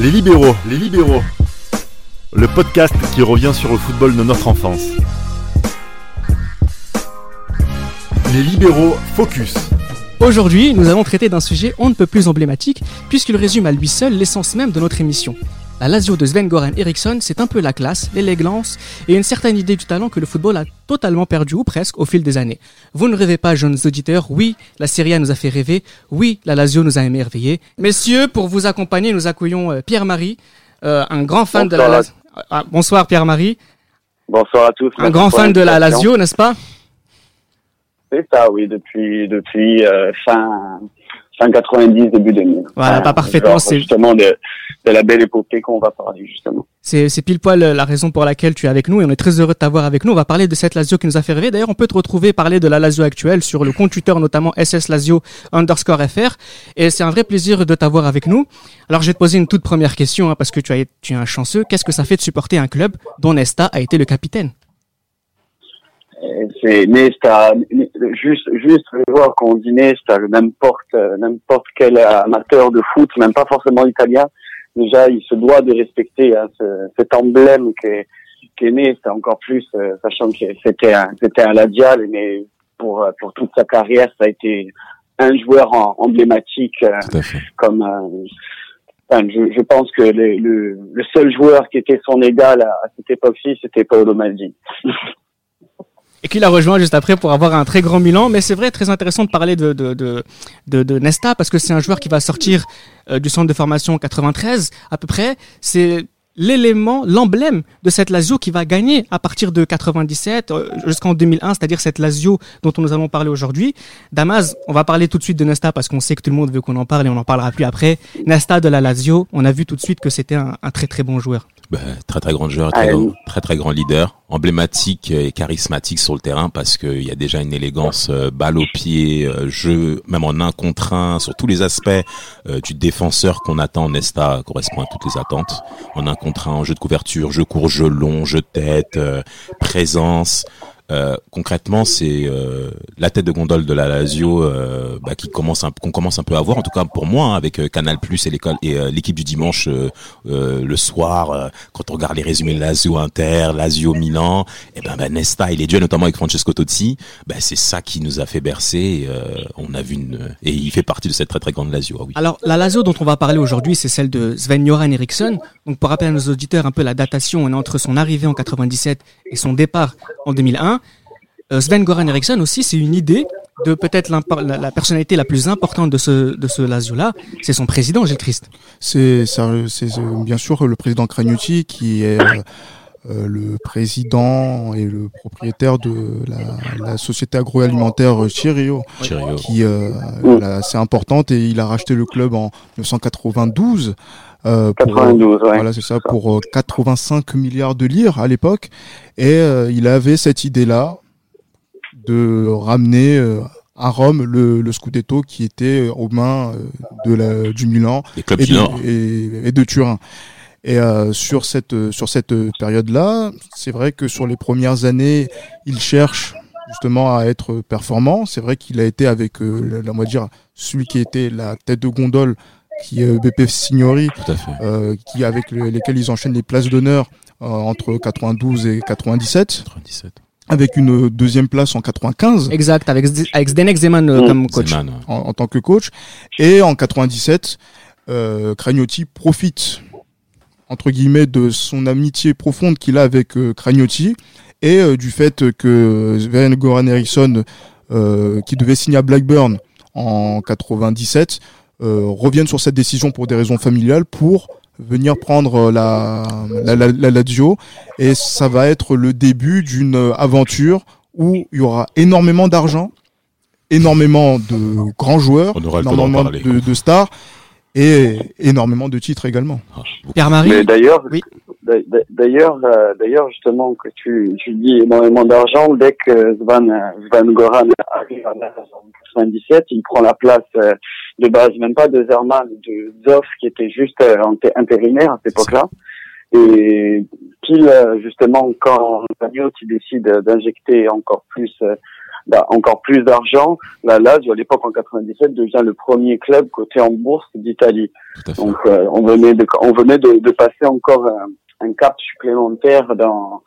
Les libéraux, les libéraux. Le podcast qui revient sur le football de notre enfance. Les libéraux focus. Aujourd'hui, nous allons traiter d'un sujet on ne peut plus emblématique puisqu'il résume à lui seul l'essence même de notre émission. La Lazio de Sven-Goran Eriksson, c'est un peu la classe, l'élégance et une certaine idée du talent que le football a totalement perdu ou presque au fil des années. Vous ne rêvez pas, jeunes auditeurs, oui, la Serie A nous a fait rêver, oui, la Lazio nous a émerveillés. Messieurs, pour vous accompagner, nous accueillons euh, Pierre-Marie, euh, un grand fan de la Lazio. Ah, bonsoir Pierre-Marie. Bonsoir à tous. Un grand fan de la Lazio, n'est-ce pas? C'est ça, oui, depuis depuis euh, fin fin 90, début 2000. Voilà, pas parfaitement. C'est justement de, de la belle épopée qu'on va parler justement. C'est, c'est pile poil la raison pour laquelle tu es avec nous et on est très heureux de t'avoir avec nous. On va parler de cette Lazio qui nous a fait rêver. D'ailleurs, on peut te retrouver parler de la Lazio actuelle sur le compte Twitter, notamment SS Lazio underscore FR. Et c'est un vrai plaisir de t'avoir avec nous. Alors, je vais te poser une toute première question hein, parce que tu, as, tu es un chanceux. Qu'est-ce que ça fait de supporter un club dont Nesta a été le capitaine? C'est Nesta, juste, juste le joueur qu'on dit Nesta, n'importe, n'importe quel amateur de foot, même pas forcément italien, déjà il se doit de respecter hein, ce, cet emblème qu'est qu'est Nesta, encore plus euh, sachant que c'était un, c'était un Ladial, mais pour pour toute sa carrière ça a été un joueur emblématique euh, comme euh, Enfin, je, je, pense que le, le, le, seul joueur qui était son égal à, à cette époque-ci, c'était Paolo Maldini. et qu'il a rejoint juste après pour avoir un très grand Milan. Mais c'est vrai, très intéressant de parler de, de, de, de, de Nesta parce que c'est un joueur qui va sortir euh, du centre de formation 93 à peu près. C'est l'élément, l'emblème de cette Lazio qui va gagner à partir de 97 euh, jusqu'en 2001, c'est-à-dire cette Lazio dont nous allons parler aujourd'hui. Damas, on va parler tout de suite de Nesta parce qu'on sait que tout le monde veut qu'on en parle et on en parlera plus après. Nesta de la Lazio, on a vu tout de suite que c'était un, un très très bon joueur. Ben, très très grand joueur, très, grand, très très grand leader, emblématique et charismatique sur le terrain parce qu'il y a déjà une élégance, euh, balle au pied, euh, jeu, même en un contre un, sur tous les aspects euh, du défenseur qu'on attend. Nesta correspond à toutes les attentes. En un contre en jeu de couverture, jeu court, jeu long, jeu tête, présence. Euh, concrètement, c'est euh, la tête de gondole de la Lazio euh, bah, qui commence qu'on commence un peu à voir, en tout cas pour moi, hein, avec Canal Plus et l'école et l'équipe du dimanche le soir, quand on regarde les résumés de Lazio Inter, Lazio Milan, et eh ben, ben Nesta, il est duel notamment avec Francesco Totti, ben c'est ça qui nous a fait bercer. on a vu une et il fait partie de cette très très grande Lazio. Ah oui. Alors la Lazio dont on va parler aujourd'hui, c'est celle de Sven Göran Eriksson. Donc pour rappeler à nos auditeurs un peu la datation, on est entre son arrivée en 97 et son départ en 2001. Euh, Sven Goran Eriksson aussi, c'est une idée de peut-être la, la, personnalité la plus importante de ce de ce Lazio-là, c'est son président, Gilles Christ. C'est c'est bien sûr le président Cragnotti qui est euh, euh, le président et le propriétaire de la, la société agroalimentaire Chirio, qui euh, assez importante et il a racheté le club en 1992. Euh, pour, 92, ouais. Voilà, c'est ça, pour 85 milliards de lire à l'époque. Et il avait cette idée-là de ramener euh, à Rome le, le Scudetto qui était aux mains euh, de la, du Milan et de, et, et, de Turin. Et euh, sur cette sur cette période-là, c'est vrai que sur les premières années, il cherche justement à être performant. C'est vrai qu'il a été avec, euh, la, on va dire, celui qui était la tête de gondole, qui est BP Signori, euh, qui avec lesquels ils enchaînent les places d'honneur entre 92 et 97. 97 avec une deuxième place en 95. Exact, avec, avec Zdenek Zeman euh, comme coach. En, tant que coach. Et en 97, euh, Cragnotti profite, entre guillemets, de son amitié profonde qu'il a avec euh, Cragnotti et euh, du fait que Sven Goran Eriksson, euh, qui devait signer à Blackburn en 97, revienne sur cette décision pour des raisons familiales pour venir prendre la, la, la, la Lazio et ça va être le début d'une aventure où il y aura énormément d'argent, énormément de grands joueurs, énormément de, de, stars et énormément de titres également. Ah, Pierre-Marie D'ailleurs, oui. D'ailleurs, euh, d'ailleurs justement que tu, tu dis énormément d'argent, dès que Svan, Svan Goran arrive en 97, il prend la place euh, de base, même pas de Zerman, de Zoff qui était juste euh, intérimaire à cette époque-là. Et pile justement quand qui décide d'injecter encore plus encore plus d'argent, la Lazio à l'époque en 97 devient le premier club coté en bourse d'Italie. Donc euh, on venait de on venait de, de passer encore un, un, cap supplémentaire dans,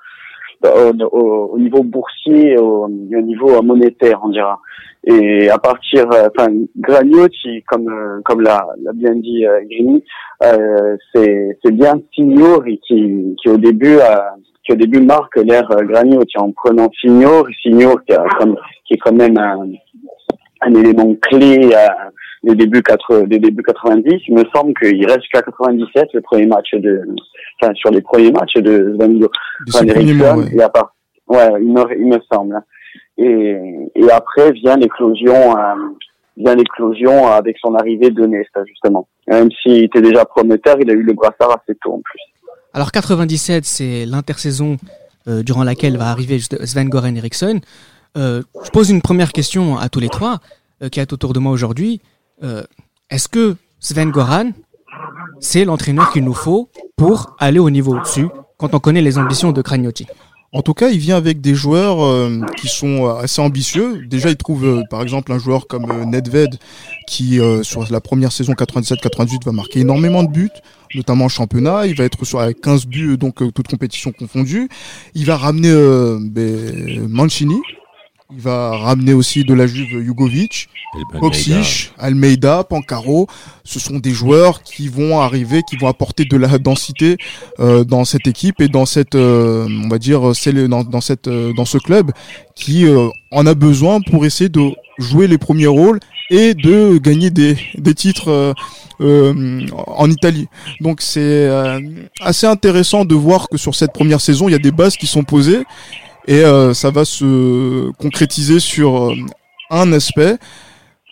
au, niveau boursier, au, au, niveau monétaire, on dira. Et à partir, euh, enfin, Gragnotti, comme euh, comme l'a, bien dit euh, Grini, euh, c'est c'est bien Signori qui qui au début qui au début marque l'ère Gragnotti en prenant Signori, Signori qui, a, qui est quand même un, un élément clé à, des débuts 4, des débuts 90. Il me semble qu'il reste jusqu'à 97 le premier match de, enfin sur les premiers matchs de Van, Van. Et à part, ouais, il me, il me semble. Et, et après vient l'éclosion, euh, vient l'éclosion avec son arrivée de Nesta justement. Même s'il était déjà prometteur, il a eu le brassard assez tôt en plus. Alors 97, c'est l'intersaison euh, durant laquelle va arriver Sven Goran Eriksson. Euh, je pose une première question à tous les trois euh, qui est autour de moi aujourd'hui. Est-ce que Sven Goran, c'est l'entraîneur qu'il nous faut pour aller au niveau au-dessus quand on connaît les ambitions de Cragnotti en tout cas, il vient avec des joueurs euh, qui sont euh, assez ambitieux. Déjà, il trouve euh, par exemple un joueur comme Nedved qui sur la première saison 97-98 va marquer énormément de buts, notamment en championnat. Il va être sur avec 15 buts donc toutes compétitions confondues. Il va ramener ben, Mancini, il va ramener aussi de la Juve Jugovic, Boxic, Almeida, Pancaro. Ce sont des joueurs qui vont arriver, qui vont apporter de la densité euh, dans cette équipe et dans cette, euh, on va dire, dans, dans cette, euh, dans ce club qui euh, en a besoin pour essayer de jouer les premiers rôles et de gagner des, des titres en Italie. Donc c'est assez intéressant de voir que sur cette première saison, il y a des bases qui sont posées et euh, ça va se concrétiser sur euh, un aspect.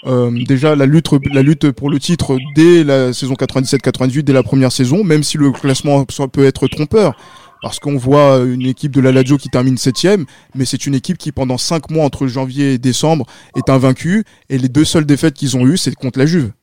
Euh, déjà la lutte la lutte pour le titre dès la saison 97-98 dès la première saison même si le classement peut être trompeur parce qu'on voit une équipe de la Lazio qui termine septième, mais c'est une équipe qui pendant cinq mois entre janvier et décembre est invaincue et les deux seules défaites qu'ils ont eues c'est contre la Juve.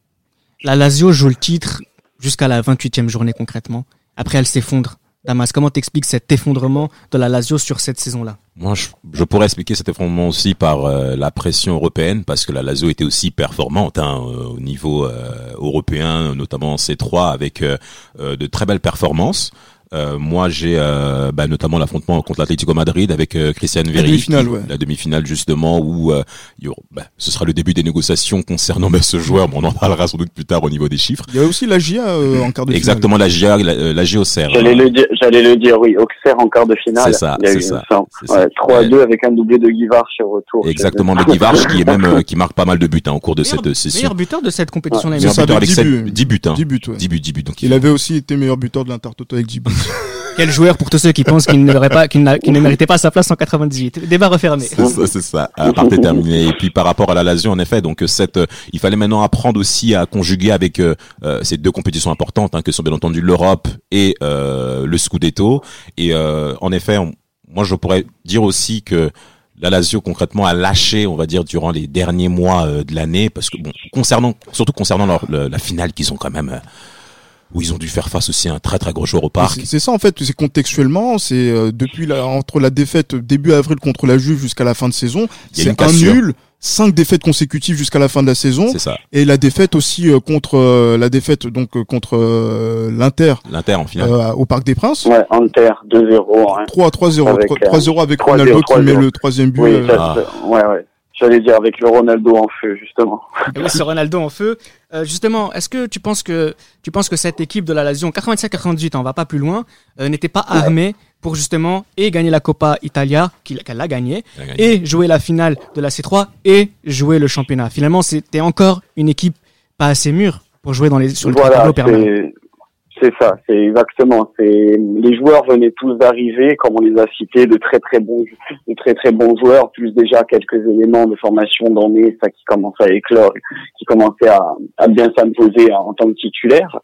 La Lazio joue le titre jusqu'à la 28e journée concrètement. Après elle s'effondre. Damas, comment t'expliques cet effondrement de la Lazio sur cette saison-là Moi, je, pourrais expliquer cet effondrement aussi par euh, la pression européenne, parce que la Lazio était aussi performante hein, au niveau euh, européen, notamment en C3, avec euh, de très belles performances. Euh, moi, j'ai euh, bah, notamment l'affrontement contre l'Atlético Madrid avec euh, Christian Vieri, la demi-finale, ouais. la demi-finale justement où euh, bah, ce sera le début des négociations concernant bah, ce joueur. Bon, on en parlera sans doute plus tard au niveau des chiffres. Il y a aussi la GIA en quart de finale. Exactement, la GIA, la, la Auxerre. J'allais le dire, j'allais le dire, oui, Auxerre en quart de finale. C'est ça, c'est ça. Ouais, 3 2 avec un doublé de Guivarch au retour. Exactement, mais Guivarch qui est même qui marque pas mal de buts hein, au cours de meilleur, cette session. Meilleur buteur de cette compétition. Ouais. Meilleur buteur avec 10 buts, 10 buts, hein. 10 buts, ouais. 10 buts, 10 buts. Donc il, il avait aussi été meilleur buteur de l'Intertoto avec 10 buts. Quel joueur pour tous ceux qui pensent qu'il n'aurait pas, qu'il, ne méritait pas sa place en 98. Débat refermé. C'est ça, c'est ça. À part terminé. Et puis par rapport à la Lazio, en effet, donc cette, il fallait maintenant apprendre aussi à conjuguer avec euh, ces deux compétitions importantes, hein, que sont bien entendu l'Europe et euh, le Scudetto. Et euh, en effet, moi je pourrais dire aussi que la Lazio concrètement a lâché, on va dire, durant les derniers mois de l'année, parce que bon, concernant, surtout concernant leur, le, la finale qu'ils ont quand même où ils ont dû faire face aussi à un très très gros joueur au parc. C'est ça en fait, c'est contextuellement, c'est euh, depuis la, entre la défaite début avril contre la Juve jusqu'à la fin de saison, c'est un nul, cinq défaites consécutives jusqu'à la fin de la saison. C'est ça. Et la défaite aussi euh, contre euh, la défaite donc contre l'Inter. L'Inter en finale. au Parc des Princes. Ouais, Inter 2-0. Hein. 3 3-0 3-0 avec Ronaldo qui met le troisième but. Oui, ça, ouais ouais. J'allais dire avec le Ronaldo en feu justement. Et oui, ce Ronaldo en feu. Euh, justement, est-ce que tu penses que tu penses que cette équipe de la Lazio 87-98, on va pas plus loin, euh, n'était pas armée pour justement et gagner la Coppa Italia qu'elle a gagné et jouer la finale de la C3 et jouer le championnat? Finalement, c'était encore une équipe pas assez mûre pour jouer dans les sur le voilà, tableau permanent. C'est ça, c'est exactement. C'est les joueurs venaient tous d'arriver, comme on les a cités, de très très bons, de très très bons joueurs, plus déjà quelques éléments de formation dans ça qui commençaient à éclore, qui commençaient à, à bien s'imposer en, tant que titulaire.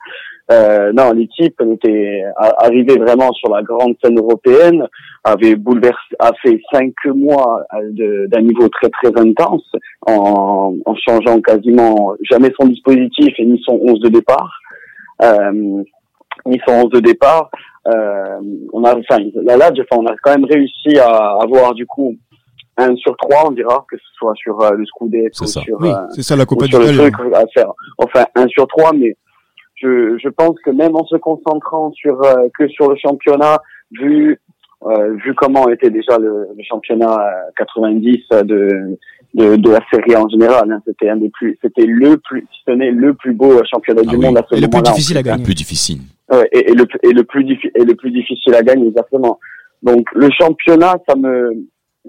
Euh, non, l'équipe était arrivée vraiment sur la grande scène européenne, avait bouleversé, a fait cinq mois d'un niveau très très intense, en, en changeant quasiment jamais son dispositif et ni son 11 de départ. Euh, ni son 11 de départ. Euh, on a, enfin, là, là, enfin, on a quand même réussi à avoir du coup un sur trois, on dira, que ce soit sur euh, le Scudetto, sur, Oui, euh, c'est ça la Copa sur le truc à faire. Enfin, un sur trois, mais je, je pense que même en se concentrant sur euh, que sur le championnat, vu euh, vu comment était déjà le, le championnat euh, 90 de, de de la série en général, hein, c'était un des plus, c'était le plus, si ce n'est le plus beau championnat Ah du oui. monde à ce Et le plus moment-là. difficile à Un gagner. peu difficile. Ouais, et, et le et le plus diffi- et le plus difficile à gagner exactement. Donc le championnat, ça me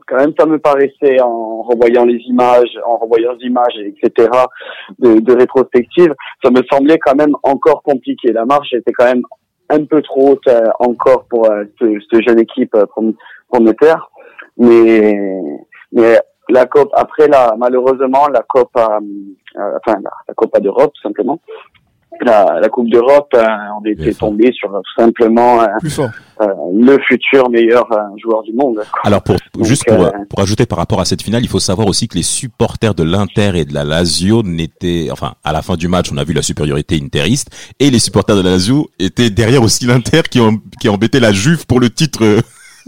quand même ça me paraissait en revoyant les images, en revoyant les images etc. de, de rétrospective, ça me semblait quand même encore compliqué. La marche était quand même un peu trop haute euh, encore pour euh, ce, ce jeune équipe euh, mais mais la COP après la malheureusement la COP euh, euh, enfin la, la Copa d'Europe tout simplement. La, la Coupe d'Europe, euh, on était tombé sur tout simplement euh, euh, le futur meilleur euh, joueur du monde. Alors pour Donc, juste pour, euh, pour ajouter par rapport à cette finale, il faut savoir aussi que les supporters de l'Inter et de la Lazio n'étaient enfin à la fin du match, on a vu la supériorité interiste et les supporters de la Lazio étaient derrière aussi l'Inter qui ont qui embêtait la Juve pour le titre euh,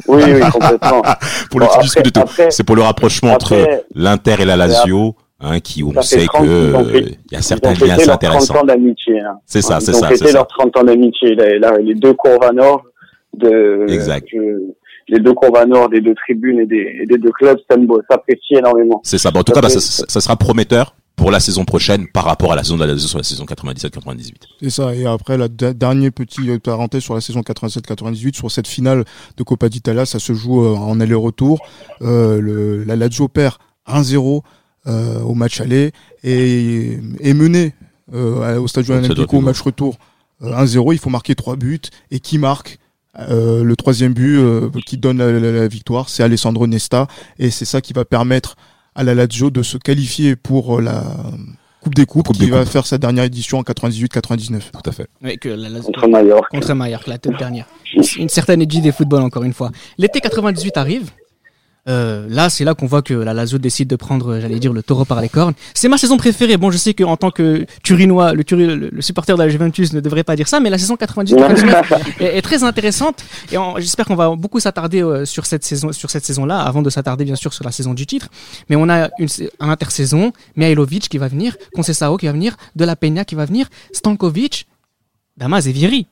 Oui, oui, complètement. pour le Bon, titre du après- Scudetto. après- C'est pour le rapprochement entre Après, l'Inter et la Lazio. Hein, qui on Ça sait 30 que il y a certains liens assez leurs 30 intéressants. ans d'amitié. hein. C'est ça, c'est Ils ont ça, fêté ça. leurs 30 ans d'amitié. Les, deux Corvanor de Exact. je- les deux Corvanor des deux tribunes et des, et des deux clubs s'aiment- s'apprécient énormément. C'est ça. Bon, en tout Ça cas, bah, ça, ça sera prometteur pour la saison prochaine par rapport à la saison de la sur la saison 97-98. C'est ça. Et après, la dernier petit euh, parenthèse sur la saison 87-98, sur cette finale de Coppa d'Italia, ça se joue euh, en aller-retour. Euh, le, la Lazio perd 1-0 euh, au match aller et est mené euh, au Stadio Olimpico au match retour euh, 1-0. Il faut marquer trois buts. Et qui marque Euh, le troisième but euh, qui donne la, la- la victoire, c'est Alessandro Nesta. Et c'est ça qui va permettre à la Lazio de se qualifier pour euh, la Coupe des Coupes Coupe qui des va Coupes. faire sa dernière édition en 98-99. Tout à fait. Oui, que la, la- Contre Mallorca. contre Mallorca, la toute dernière. Une certaine edgy des footballs, encore une fois. L'été 98 arrive. Euh, là, c'est là qu'on voit que la Lazio décide de prendre, j'allais dire, le taureau par les cornes. C'est ma saison préférée. Bon, je sais qu'en tant que Turinois, le, le, le supporter de la Juventus ne devrait pas dire ça, mais la saison 98-99 est, très intéressante. Et j'espère qu'on va beaucoup s'attarder euh, sur cette saison, sur cette saison-là, avant de s'attarder bien sûr sur la saison du titre. Mais on a une un intersaison, Mihailovic qui va venir, Conceição qui va venir, De La Peña qui va venir, Stankovic, Damas et Vieri.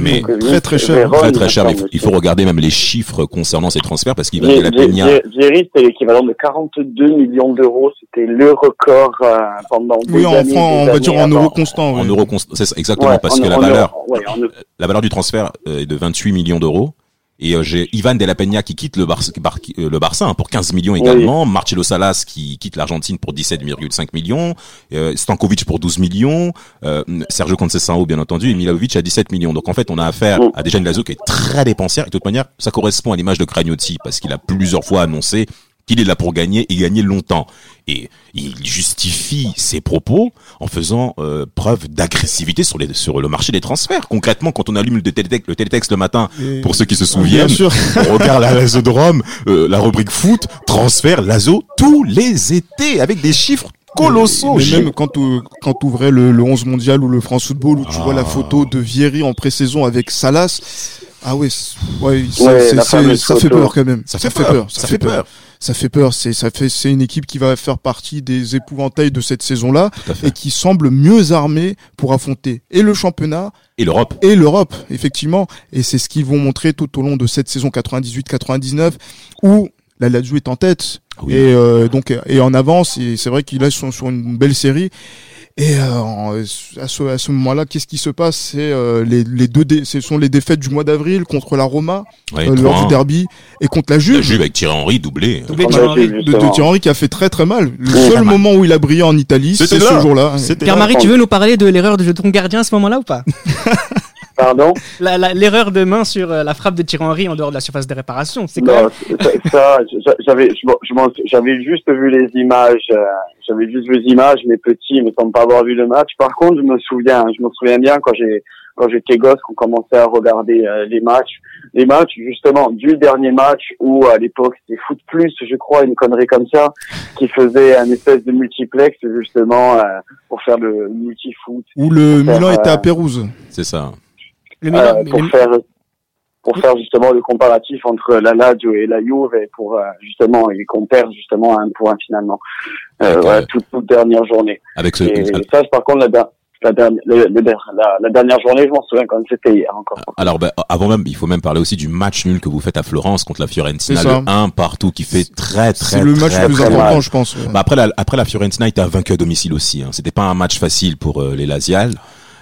Mais- très très cher. Véron, Très très cher. il faut, il faut regarder même les chiffres concernant ces transferts parce qu'il va la Peña. Vie- Vieri, c'était l'équivalent de 42 millions d'euros. C'était le record euh, pendant des Oui, en années, francs, des on va dire en euros constants. En euros const- c'est ça, exactement Ouais, parce en- que la valeur, ouais, en la valeur du transfert euh, est de 28 millions d'euros. Et euh, j'ai Ivan de la Peña qui quitte le, Bar- euh, le Barça hein, pour 15 millions également. Marcelo Salas qui quitte l'Argentine pour 17,5 millions. Euh, Stankovic pour 12 millions. Euh, Sergio Conceição bien entendu. Et Milovic à 17 millions. Donc en fait on a affaire à déjà une Lazio qui est très dépensière. Et de toute manière ça correspond à l'image de Cragnotti parce qu'il a plusieurs fois annoncé qu'il est là pour gagner et gagner longtemps. Et il justifie ses propos en faisant euh, preuve d'agressivité sur, les, sur le marché des transferts. Concrètement, quand on allume le télétexte le, télétexte le matin, Et- pour ceux qui se souviennent, sûr. on regarde la Lazo de Rome, euh, la rubrique foot, transfert, Lazo, tous les étés, avec des chiffres colossaux. Mais même quand tu quand tu ouvrais le, le 11 mondial ou le France Football où tu Ah. vois la photo de Vieri en pré-saison avec Salas, ah ouais, c'est- ouais, Ouais, ça fait photo. peur quand même. Ça fait peur, ça fait peur. Ça fait peur. C'est ça fait c'est une équipe qui va faire partie des épouvantails de cette saison-là et qui semble mieux armée pour affronter et le championnat Et l'Europe. et l'Europe, effectivement. Et c'est ce qu'ils vont montrer tout au long de cette saison 98-99 où la Lazio est en tête Oui. et euh, donc et en avance. Et c'est vrai qu'ils sont sur une belle série. Et euh, à ce, à ce moment-là, qu'est-ce qui se passe? C'est euh, les, les deux, dé- ce sont les défaites du mois d'avril contre la Roma Ouais, euh, lors 3-1. du derby et contre la La Juve. Juve avec Thierry Henry doublé. Doublé On de a Thierry vu, Henry. de. Thierry Henry qui a fait très très mal. Le Très seul mal. moment où il a brillé en Italie, c'est C'était ce là. jour-là. Pierre-Marie, tu veux nous parler de l'erreur de ton gardien à ce moment-là ou pas? Pardon La- la- L'erreur de main sur euh, la frappe de Thierry Henry en dehors de la surface de réparation, c'est même... ça- ça, j'a- j'avais, je m'en- je m'en- j'avais juste vu les images. euh, J'avais juste vu les images, mais petit, il me semble pas avoir vu le match. Par contre, je me souviens, je me souviens bien quand j'ai, quand j'étais gosse, qu'on commençait à regarder euh, les matchs, les matchs justement du dernier match où à l'époque c'était Foot Plus, je crois, une connerie comme ça, qui faisait un espèce de multiplex justement euh, pour faire le multi-foot, Où le faire, Milan était euh, à Pérouse. C'est ça. Le Milan, euh, pour le- faire pour faire justement le comparatif entre la Lazio et la Juve et pour euh, justement et qu'on perd justement un point finalement euh, voilà, toute, toute, dernière journée. Avec ce, et ça, par contre, la, la, dernière, la, la dernière journée, je m'en souviens quand c'était hier encore. Alors, ben, avant même, il faut même parler aussi du match nul que vous faites à Florence contre la Fiorentina, le 1 partout, qui fait très, très, C'est le match très, le plus important, je pense. Bah après, la, après la Fiorentina était vaincu à domicile aussi. Hein. C'était pas un match facile pour euh, les Lasiales.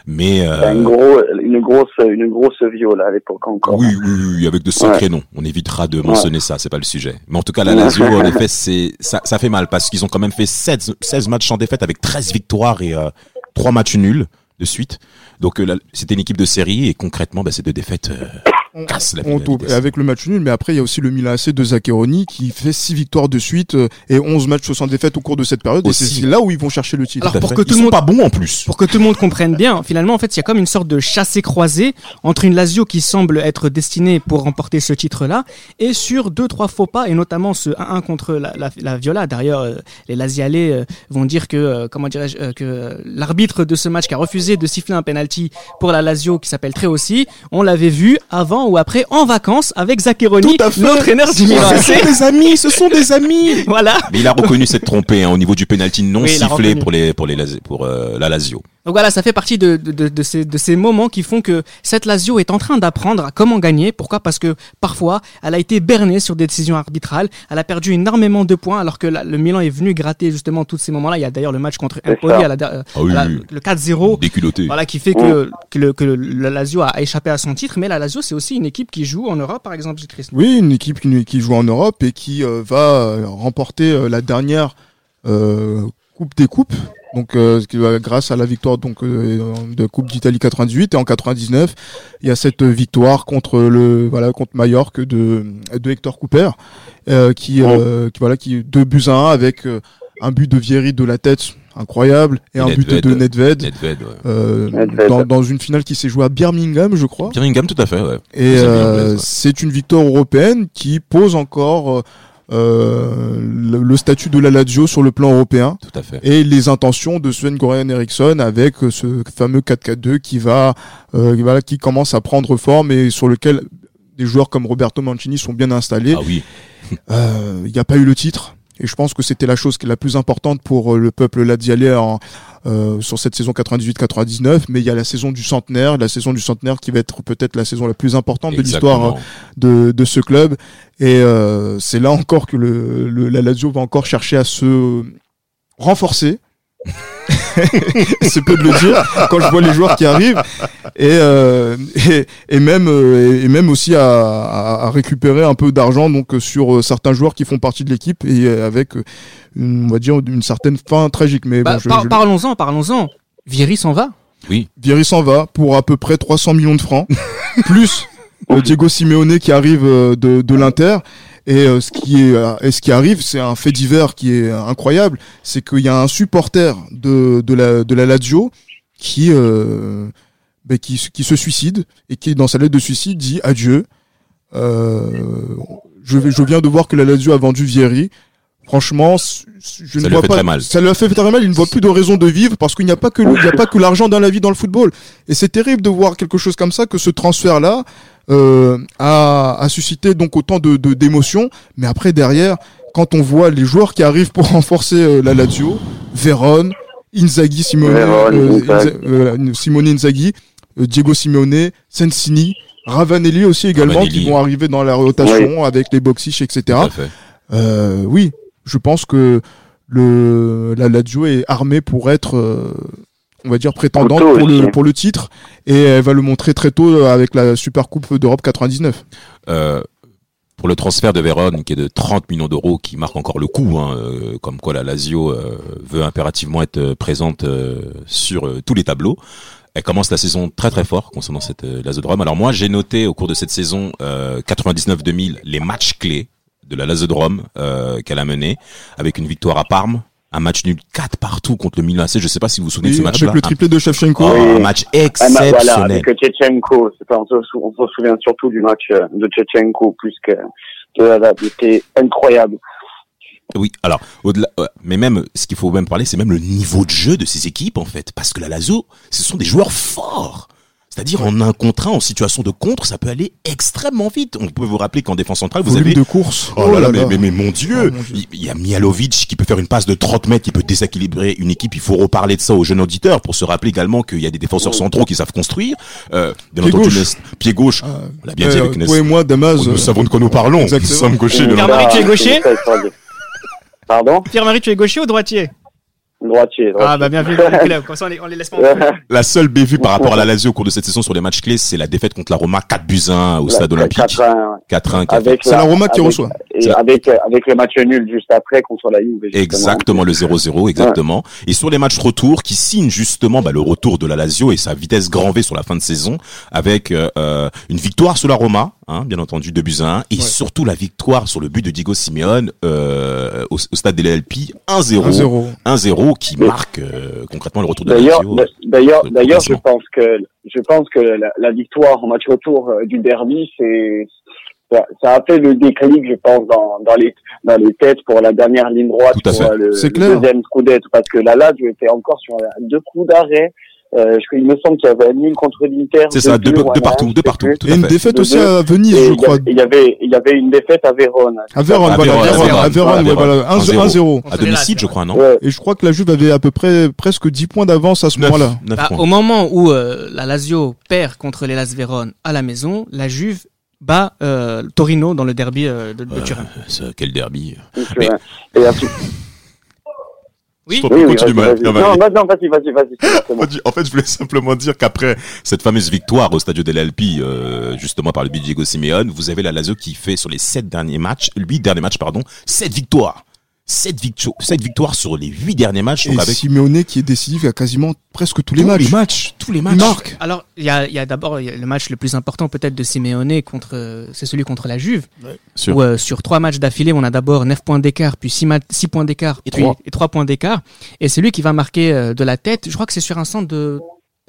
Mais euh... une, gros, une grosse, une grosse viole à l'époque encore. Oui, oui, oui, avec de sacrés ouais. noms. On évitera de mentionner ouais. ça, c'est pas le sujet. Mais en tout cas, la Lazio, en effet, c'est ça, ça fait mal parce qu'ils ont quand même fait 16, 16 matchs sans défaite avec 13 victoires et euh, 3 matchs nuls de suite. Donc euh, c'était une équipe de série et concrètement, bah, ces deux défaites euh, on, on avec le match nul, mais après il y a aussi le Milan AC de Zaccheroni qui fait six victoires de suite euh, et 11 matchs sans défaite au cours de cette période. Aussi. Et c'est là où ils vont chercher le titre. Alors pour que Ils tout le sont monde pas bons en plus. pour que tout le monde comprenne bien, finalement en fait il y a comme une sorte de chassé croisé entre une Lazio qui semble être destinée pour remporter ce titre-là et sur deux trois faux pas et notamment ce 1-1 contre la, la, la Viola. D'ailleurs euh, les Lazialais euh, vont dire que euh, comment dirais-je que l'arbitre de ce match qui a refusé de siffler un penalty pour la Lazio qui s'appelle Très aussi, on l'avait vu avant ou après en vacances avec à fait. l'entraîneur du Milan Ce sont des amis, ce sont des amis. Voilà. Mais il a reconnu s'être trompé hein, au niveau du penalty non Oui, sifflé pour les pour les pour euh, la Lazio. Donc voilà, ça fait partie de, de, de, de ces, de ces moments qui font que cette Lazio est en train d'apprendre à comment gagner. Pourquoi? Parce que parfois, elle a été bernée sur des décisions arbitrales. Elle a perdu énormément de points alors que la- le Milan est venu gratter justement tous ces moments-là. Il y a d'ailleurs le match contre Empoli à la, euh, Ah oui, à la- oui. le 4-0. Déculotté. Voilà, qui fait que, que, le, que le- la Lazio a échappé à son titre. Mais la Lazio, c'est aussi une équipe qui joue en Europe, par exemple, Chris. Oui, une équipe qui, qui joue en Europe et qui euh, va euh, remporter euh, la dernière euh, Coupe des Coupes. Donc euh, grâce à la victoire donc euh, de Coupe d'Italie 98 et en 99, il y a cette victoire contre le voilà contre Majorque de de Hector Cooper euh, qui euh, qui voilà qui deux buts à un avec euh, un but de Vieri de la tête incroyable et, Et un but Nedved. de Nedved Nedved, ouais. euh, Nedved. dans, dans une finale qui s'est jouée à Birmingham, je crois. Birmingham, tout à fait. Ouais. Et euh, c'est une victoire européenne qui pose encore euh, le, le statut de la Lazio sur le plan européen Tout à fait. et les intentions de Sven Goran Eriksson avec ce fameux 4-4-2 qui va euh, voilà qui commence à prendre forme et sur lequel des joueurs comme Roberto Mancini sont bien installés. Ah oui. Euh, Il n'y a pas eu le titre. Et je pense que c'était la chose qui est la plus importante pour euh, le peuple lazialais en, euh, sur cette saison 98-99. Mais il y a la saison du centenaire, la saison du centenaire qui va être peut-être la saison la plus importante de l'histoire Exactement. de, de ce club. Et euh, c'est là encore que le, le- la Lazio va encore chercher à se renforcer. c'est peu de le dire quand je vois les joueurs qui arrivent et euh, et, et même euh, et même aussi à, à, à récupérer un peu d'argent donc sur euh, certains joueurs qui font partie de l'équipe et euh, avec une, on va dire une certaine fin tragique mais Bah, bon je, par- je- Parlons-en, parlons-en. Vieri s'en va. Vieri s'en va pour à peu près 300 millions de francs, plus Diego Simeone qui arrive de, de l'Inter. Et euh, ce qui est, euh, et ce qui arrive, c'est un fait divers qui est incroyable, c'est qu'il y a un supporter de, de la de la Lazio qui euh, ben, qui qui se suicide et qui dans sa lettre de suicide dit adieu. Euh, je vais, je viens de voir que la Lazio a vendu Vieri. Franchement, je Ça ne lui vois a fait pas. très mal. Ça lui a fait très mal. Il ne voit plus de raison de vivre parce qu'il n'y a pas que il n'y a pas que l'argent dans la vie dans le football. Et c'est terrible de voir quelque chose comme ça, que ce transfert-là euh, a, a suscité donc autant de de- d'émotions. Mais après derrière, quand on voit les joueurs qui arrivent pour renforcer euh, la Lazio, Véron, Inzaghi, Simone, Veron, euh, euh, Simone Inzaghi, euh, Diego Simeone, Sensini, Ravanelli aussi également Ravanelli. qui vont arriver dans la rotation avec les boxish, etc. Euh, oui, je pense que le la Lazio est armée pour être, euh, on va dire, prétendante pour le, pour le titre et elle va le montrer très tôt euh, avec la Super Coupe d'Europe 99. Euh, pour le transfert de Vérone, qui est de 30 millions d'euros, qui marque encore le coup, hein, euh, comme quoi la Lazio euh, veut impérativement être présente euh, sur euh, tous les tableaux. Elle commence la saison très très fort concernant cette euh, Lazio de Rome. Alors moi, j'ai noté au cours de cette saison euh, 99-2000 les matchs clés de la Lazio de Rome euh, qu'elle a mené, avec une victoire à Parme, un match nul 4 partout contre le Milan AC. Je sais pas si vous vous souvenez de ce match-là. avec le triplé de Shevchenko. Un, Oui. un match Ah, bah, exceptionnel. voilà, avec pas- on, se, sou- on se souvient surtout du match euh, de Tchetchenko plus que de la date. C'était incroyable. Oui, alors au-delà, ouais, mais même ce qu'il faut même parler, c'est même le niveau de jeu de ces équipes en fait, parce que la Lazio, ce sont des joueurs forts. C'est-à-dire en un contre un, en situation de contre, ça peut aller extrêmement vite. On peut vous rappeler qu'en défense centrale, vous Volume avez de course. Oh, là là, mais, mais, mais mon Dieu, il il y a Mialovic qui peut faire une passe de 30 mètres, qui peut déséquilibrer une équipe. Il faut reparler de ça aux jeunes auditeurs pour se rappeler également qu'il y a des défenseurs centraux qui savent construire. Euh, bien Pied entendu, gauche. Nest- pied gauche. on l'a bien dit Euh, avec et moi, Damas. Nous savons de quoi nous parlons. Exactement. Nous sommes gauchers. Pierre-Marie, tu es Ah, gaucher Pardon? Pierre-Marie, tu es gaucher ou droitier? Droitier, droitier. Ah bah comme ça on les, on les laisse pas. La seule bévue par rapport à la Lazio au cours de cette saison sur les matchs clés, c'est la défaite contre la Roma 4 buts à 1 au stade olympique. 4-1, 4-1. qui a Avec C'est la Roma qui avec- reçoit. Et avec, euh, avec le match nul juste après contre la Juve. Exactement le 0-0, exactement. Et sur les matchs retour, qui signent justement bah, le retour de la Lazio et sa vitesse grand V sur la fin de saison, avec euh, euh, une victoire sur la Roma, hein, bien entendu, 2 buts à 1, et surtout la victoire sur le but de Diego Simeone euh, au, au stade de l'LP, 1-0, 1-0. 1-0, qui marque euh, concrètement le retour de la D'ailleurs, d'ailleurs, Le d'ailleurs, je pense que, je pense que la, la victoire en match retour euh, du derby, c'est, ça, ça a fait le déclic, je pense, dans, dans les, dans les têtes pour la dernière ligne droite pour euh, le, C'est le clair. deuxième scudetto, parce que la Lazio était encore sur deux coups d'arrêt. Euh, je, il me semble qu'il y avait un nul contre l'Inter. C'est ça, de, deux de partout, de partout, tout Et à une fait. défaite De aussi deux. à Venise, Et je crois. il y avait, il y avait une défaite à Vérone. À Vérone, voilà, à Vérone, voilà. voilà, 1-0. 1-0. À domicile, je crois, non Ouais. Et je crois que la Juve avait à peu près presque 10 points d'avance à ce moment-là. Bah, au moment où euh, la Lazio perd contre les Las Vérone à la maison, la Juve bat euh, Torino dans le derby euh, de, de Euh, Turin. c'est- quel derby. Mais- et après- Oui, oui, oui, continue, Non, vas-y, vas-y, vas-y. En fait, je voulais simplement dire qu'après cette fameuse victoire au Stadio dell'Alpi, euh, justement par le Diego Simeone, vous avez la Lazio qui fait sur les sept derniers matchs, huit derniers matchs, pardon, sept victoires. Sept, victo- sept victoires sur les huit derniers matchs. Et Donc avec Simeone qui est décisif à quasiment presque tous les tous matchs. les matchs, tous les matchs. Marque. Alors, il y a, y a d'abord le match le plus important peut-être de Simeone contre, c'est celui contre la Juve. Sûr. Où, euh, sur trois matchs d'affilée, on a d'abord 9 points d'écart, puis 6, points d'écart, Et puis- trois. et 3 points d'écart. Et c'est lui qui va marquer euh, de la tête. Je crois que c'est sur un centre de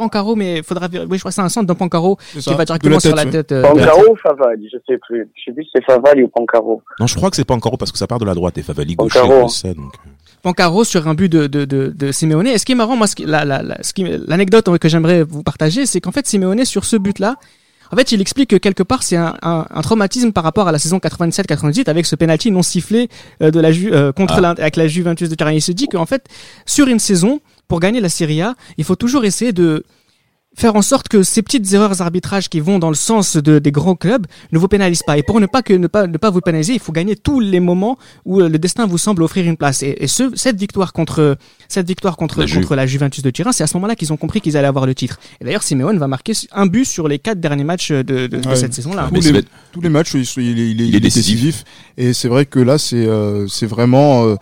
Pancaro, mais faudra vérifier. Oui, je crois que c'est un centre de Pancaro qui va directement la sur la tête. euh, Pancaro ou Favali, je sais plus. Je sais plus si c'est Favali ou Pancaro. Non, je crois que c'est pas encore parce que ça part de la droite et Favali gaucher, le sait, donc. euh. Pancaro sur un but de, de, de, de Simeone. Et ce qui est marrant, moi, ce qui, la, la, la- ce qui, l'anecdote que j'aimerais vous partager, c'est qu'en fait, Simeone, sur ce but-là, en fait, il explique que quelque part, c'est un, un, un traumatisme par rapport à la saison 97-98 avec ce penalty non sifflé euh, de la Ju- euh, contre Ah. la, avec la Juventus de Turin. Il se dit qu'en fait, sur une saison, pour gagner la Serie A, il faut toujours essayer de faire en sorte que ces petites erreurs d'arbitrage qui vont dans le sens de, des grands clubs ne vous pénalisent pas. Et pour ne pas que ne pas ne pas vous pénaliser, il faut gagner tous les moments où euh, le destin vous semble offrir une place. Et, et ce, cette victoire contre cette victoire contre La contre la Juventus de Turin, c'est à ce moment-là qu'ils ont compris qu'ils allaient avoir le titre. Et d'ailleurs, Simeone va marquer un but sur les quatre derniers matchs de, de, de Ouais. cette saison-là. Tous les, c'est- tous les matchs, il, il est, il est- Il est il est décisif. décisif. Et c'est vrai que là, c'est euh, c'est vraiment, euh,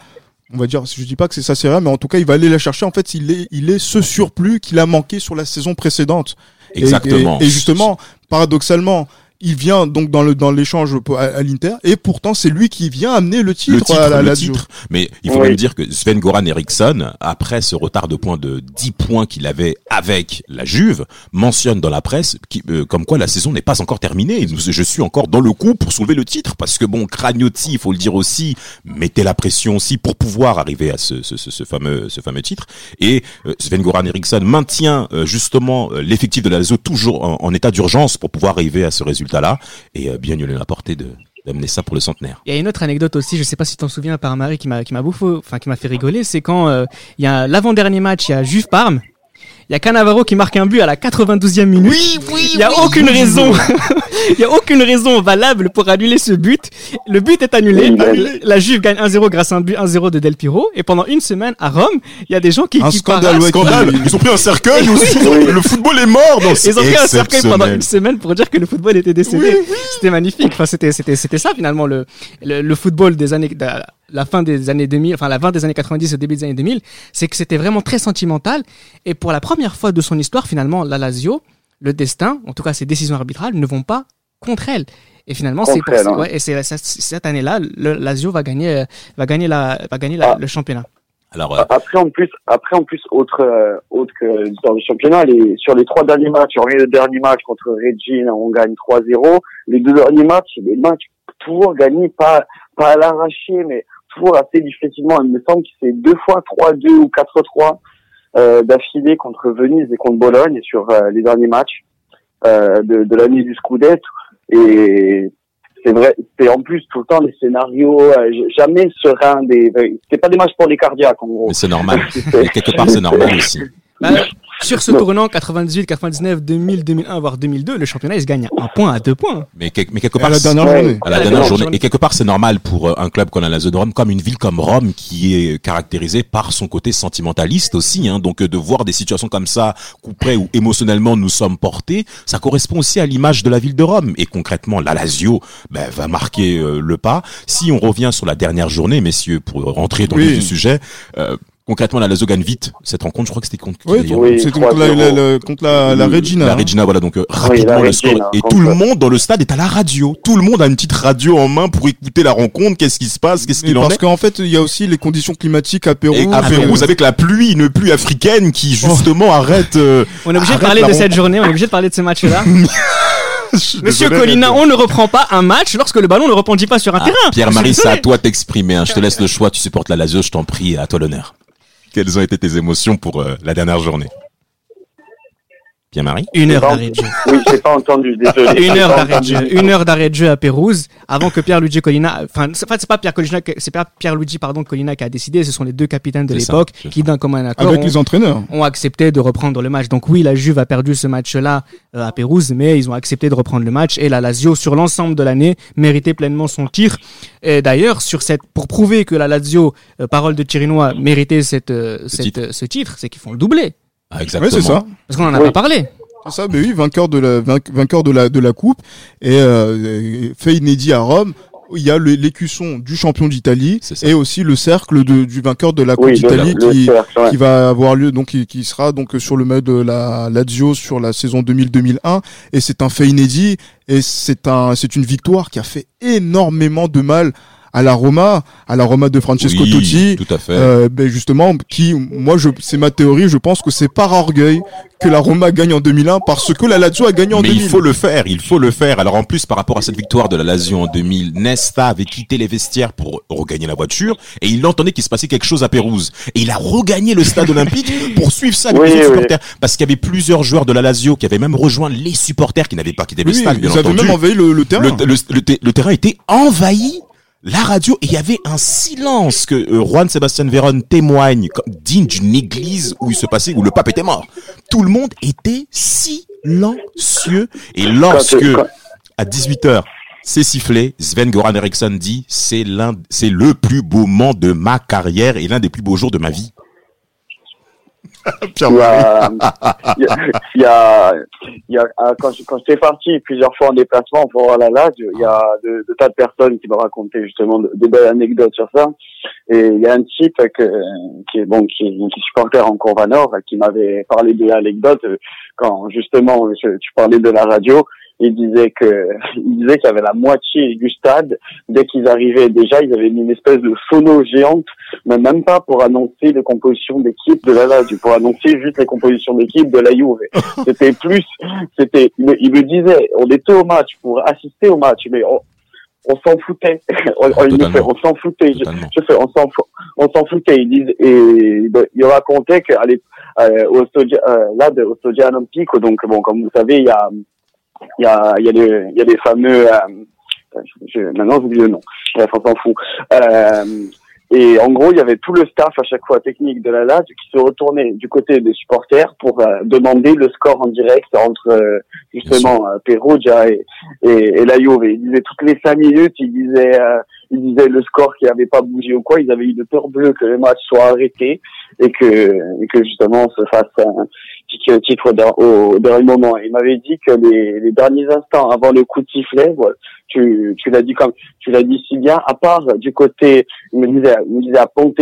on va dire, je dis pas que c'est ça, c'est vrai, mais en tout cas, il va aller la chercher. En fait, il est, il est ce surplus qu'il a manqué sur la saison précédente. Et- Exactement. Et, et justement, paradoxalement, il vient donc dans le dans l'échange à, à l'Inter, et pourtant c'est lui qui vient amener le titre, le titre, à la le Lazio. titre. Mais il faut Oui. même dire que Sven Goran Eriksson, après ce retard de points de 10 points qu'il avait avec la Juve, mentionne dans la presse qui, euh, comme quoi la saison n'est pas encore terminée. Nous- Je suis encore dans le coup pour soulever le titre parce que bon, Cragnotti, il faut le dire aussi, mettait la pression aussi pour pouvoir arriver à ce, ce, ce, ce fameux ce fameux titre. Et euh, Sven Goran Eriksson maintient euh, justement euh, l'effectif de la Lazio toujours en, en état d'urgence pour pouvoir arriver à ce Et euh, bien il de d'amener ça pour le centenaire. Il y a une autre anecdote aussi, je sais pas si tu t'en souviens par Marie qui m'a qui m'a bouffé, enfin qui m'a fait rigoler, c'est quand euh, il y a l'avant-dernier match, il y Juve Parme, il y a Cannavaro qui marque un but à la 92e minute. Oui, oui, Il y a aucune raison, il y a aucune raison valable pour annuler ce but. Le but est annulé. Oui, La- Juve gagne 1-0 grâce à un but 1-0 de Del Piro et pendant une semaine à Rome, il y a des gens qui Un qui scandale, ouais, Scandale Ils ont pris un cercueil aussi Le football est mort donc Ils ont pris un cercueil pendant une semaine pour dire que le football était décédé. C'était magnifique. Enfin, c'était, c'était, c'était ça finalement le, le, le football des années, la fin des années 2000, enfin la fin des années 90 et début des années 2000, c'est que c'était vraiment très sentimental. Et pour la première fois de son histoire, finalement, la Lazio, le destin, en tout cas ses décisions arbitrales, ne vont pas contre elle. Et finalement, c'est hein. ouais, et c'est c'est- cette année-là, le Lazio va gagner, va gagner la, va gagner la- Ah. le championnat. Alors, euh, Après, en plus, après, en plus, autre, euh, autre que dans le championnat, les, sur les trois derniers matchs, hormis le dernier match contre Regine, on gagne 3-0. Les deux derniers matchs, c'est des matchs toujours gagnés, pas, pas à l'arraché, mais toujours assez difficilement. Il me semble que c'est deux fois 3-2 ou 4-3, euh, d'affilée contre Venise et contre Bologne sur euh, les derniers matchs. euh, de, de l'année du Scudetto. Et c'est vrai, c'est en plus tout le temps les scénarios, euh, jamais serein des, c'est pas des matchs pour les cardiaques en gros. Mais c'est normal. Et quelque part, c'est normal aussi. Bah, sur ce tournant 98, 99, 2000, 2001, voire 2002, le championnat il se gagne un point à deux points. Mais, quel- mais quelque À part, la c'est- dernière Ouais. journée. à la dernière journée. Et quelque part, c'est normal pour euh, un club comme la de Rome, comme une ville comme Rome, qui est caractérisée par son côté sentimentaliste aussi. Hein. Donc, euh, de voir des situations comme ça, coup près où émotionnellement nous sommes portés, ça correspond aussi à l'image de la ville de Rome. Et concrètement, la Lazio ben, va marquer euh, le pas. Si on revient sur la dernière journée, messieurs, pour rentrer dans le Oui. sujet, euh, concrètement, la Lazio gagne vite cette rencontre. Je crois que c'était contre qui, Oui, d'ailleurs Oui, c'était contre la, 3-0. la- la- contre la, la Regina. la hein. Regina, voilà, donc euh, rapidement le score. Regina, Et tout le monde dans le stade est à la radio. Tout le monde a une petite radio en main pour écouter la rencontre. Qu'est-ce qui se passe Qu'est-ce qu'il en parce est qu'en fait, il y a aussi les conditions climatiques à Pérou. Et à Euh, Pérouse avec la pluie, une pluie africaine qui justement arrête. euh, On est obligé de parler de cette journée, on est obligé de parler de ce match-là. Monsieur désolé, Colina, on ne reprend pas un match lorsque le ballon ne rebondit pas sur un Ah, terrain. Pierre-Marie, c'est à toi de t'exprimer. hein. Je te laisse le choix. Tu supportes la Lazio, je t'en prie. À toi l'honneur. Quelles ont été tes émotions pour euh, la dernière journée? Pierre-Marie Une heure d'arrêt de jeu. Oui, j'ai pas entendu, désolé. Une heure pas d'arrêt de entendu. jeu. Une heure d'arrêt de jeu à Pérouse avant que Pierre Luigi Colina, enfin, c'est pas, Pierre Colina, c'est pas Pierre Luigi, pardon, Colina qui a décidé, ce sont les deux capitaines de l'époque qui, d'un commun accord, avec ont, les entraîneurs. ont accepté de reprendre le match. Donc oui, la Juve a perdu ce match-là euh, à Pérouse, mais ils ont accepté de reprendre le match et la Lazio, sur l'ensemble de l'année, méritait pleinement son tir. Et d'ailleurs, sur cette, pour prouver que la Lazio, euh, parole de Chirinois, méritait cette, euh, cette, titre. euh, ce titre, c'est qu'ils font le doublé. Ah, Ouais, Exactement. c'est ça. Parce qu'on en a Oui. pas parlé. C'est ça, mais oui, vainqueur de la vainqueur de la de la coupe et euh, fait inédit à Rome. Il y a le- l'écusson du champion d'Italie C'est ça. et aussi le cercle de, du vainqueur de la coupe Oui, d'Italie qui cercle, ouais. qui va avoir lieu donc qui, qui sera donc sur le mail de la Lazio sur la saison 2000-2001 et c'est un fait inédit et c'est un c'est une victoire qui a fait énormément de mal à la Roma, à la Roma de Francesco Oui, Totti. Tout à fait. Euh, ben justement, qui, moi, je, c'est ma théorie. Je pense que c'est par orgueil que la Roma gagne en 2001 parce que la Lazio a gagné en Mais 2000. il faut le faire, il faut le faire. Alors en plus, par rapport à cette victoire de la Lazio en 2000, Nesta avait quitté les vestiaires pour regagner la voiture et il entendait qu'il se passait quelque chose à Pérouse. Et il a regagné le stade olympique pour suivre ça avec Oui, les oui. supporters. Parce qu'il y avait plusieurs joueurs de la Lazio qui avaient même rejoint les supporters qui n'avaient pas quitté le Oui, stade, bien ils avaient même envahi le, le terrain. Le, le, le terrain était envahi. La radio, il y avait un silence que euh, Juan Sébastien Véron témoigne, comme digne d'une église où il se passait, où le pape était mort. Tout le monde était silencieux. Et lorsque, à 18h, c'est sifflé, Sven Goran Eriksson dit, c'est l'un, c'est le plus beau moment de ma carrière et l'un des plus beaux jours de ma vie. Il y a, il y a, ah, quand, quand j'étais parti plusieurs fois en déplacement pour la Lazio, il y a de, de tas de personnes qui m'ont raconté justement de, belles anecdotes sur ça. Et il y a un type que, qui est bon, qui, qui supporter en Courva Nord, qui m'avait parlé de l'anecdote euh, quand justement tu parlais de la radio. Il disait que, il disait qu'il y avait la moitié du stade. Dès qu'ils arrivaient, déjà, ils avaient mis une espèce de sono géante mais même pas pour annoncer les compositions d'équipe de la Lazio, pour annoncer juste les compositions d'équipe de la Juve. C'était plus, c'était, il me, il me disait, on était au match pour assister au match, mais on, on s'en foutait. on, s'en foutait. Je, je fais, on s'en, on s'en foutait. Il disait, et ben, il racontait qu'à euh, au euh, là, de, au Stodia Olimpico, donc bon, comme vous savez, il y a, il y a, il y a des, il y a des fameux, euh, je, maintenant j'oublie le nom. Bref, on s'en fout. Euh, et en gros, il y avait tout le staff à chaque fois technique de la Lazio qui se retournait du côté des supporters pour euh, demander le score en direct entre euh, justement euh, Perugia et, et, et la Juve. Il disait toutes les cinq minutes, il disait, euh, il disait le score qui avait pas bougé ou quoi. Ils avaient eu de peur bleue que le match soit arrêté et que, et que justement se fasse un titre, titre au, au dernier moment. Il m'avait dit que les, les derniers instants avant le coup de sifflet, voilà, tu, tu l'as dit comme tu l'as dit si bien, à part du côté, il me disait, il me disait à Ponte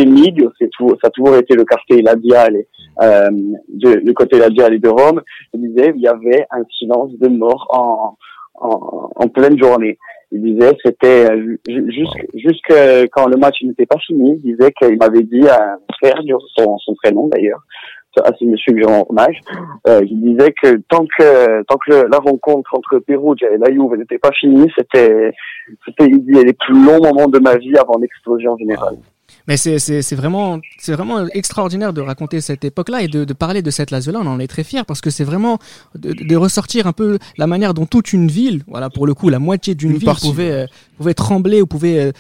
c'est tout, ça a toujours été le quartier Ladial, euh, de, le côté Ladial et de Rome. Il disait, il y avait un silence de mort en, en, en pleine journée. Il disait, c'était euh, ju- jusque, jusque quand le match n'était pas fini, il disait qu'il m'avait dit à frère, son, son prénom d'ailleurs, à ce monsieur que je rends hommage, euh, il disait que tant que tant que la rencontre entre Perugia et la Juve n'était pas finie, c'était c'était il dit les plus longs moments de ma vie avant l'explosion générale. Mais c'est c'est c'est vraiment c'est vraiment extraordinaire de raconter cette époque-là et de, de parler de cette Lazio-là. On en est très fiers parce que c'est vraiment de, de ressortir un peu la manière dont toute une ville, voilà pour le coup la moitié d'une Une ville partie, pouvait euh, pouvait trembler ou pouvait euh,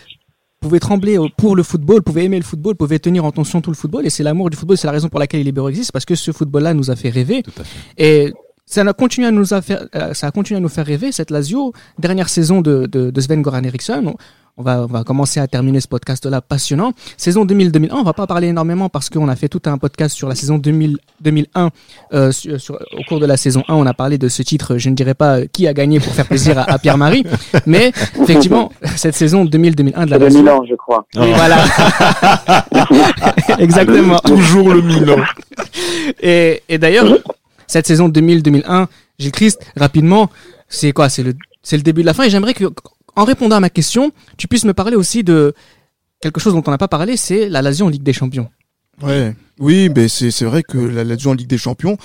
pouvait trembler pour le football, pouvait aimer le football, pouvait tenir en tension tout le football et c'est l'amour du football, c'est la raison pour laquelle Libero existe parce que ce football-là nous a fait rêver Tout à fait. et ça a continué à nous a faire, euh, ça a continué à nous faire rêver cette Lazio dernière saison de, de, de Sven Goran Eriksson. On, va, on va commencer à terminer ce podcast-là passionnant. Saison 2000-2001, on va pas parler énormément parce qu'on a fait tout un podcast sur la saison 2000, 2001. Euh, sur, sur- au cours de la saison 1, on a parlé de ce titre. Je ne dirais pas euh, qui a gagné pour faire plaisir à, à Pierre-Marie, mais effectivement, cette saison 2000-2001 de la C'est le Lazio. Milan, je crois. Oui, voilà. Exactement. Toujours le Milan. Et, et d'ailleurs, cette saison 2000-2001, Gilles Christ, rapidement, c'est quoi? C'est le, c'est le début de la fin. Et j'aimerais que, en répondant à ma question, tu puisses me parler aussi de quelque chose dont on n'a pas parlé, c'est la en Ligue des Champions. Ouais. Oui, mais c'est vrai que la en Ligue des Champions.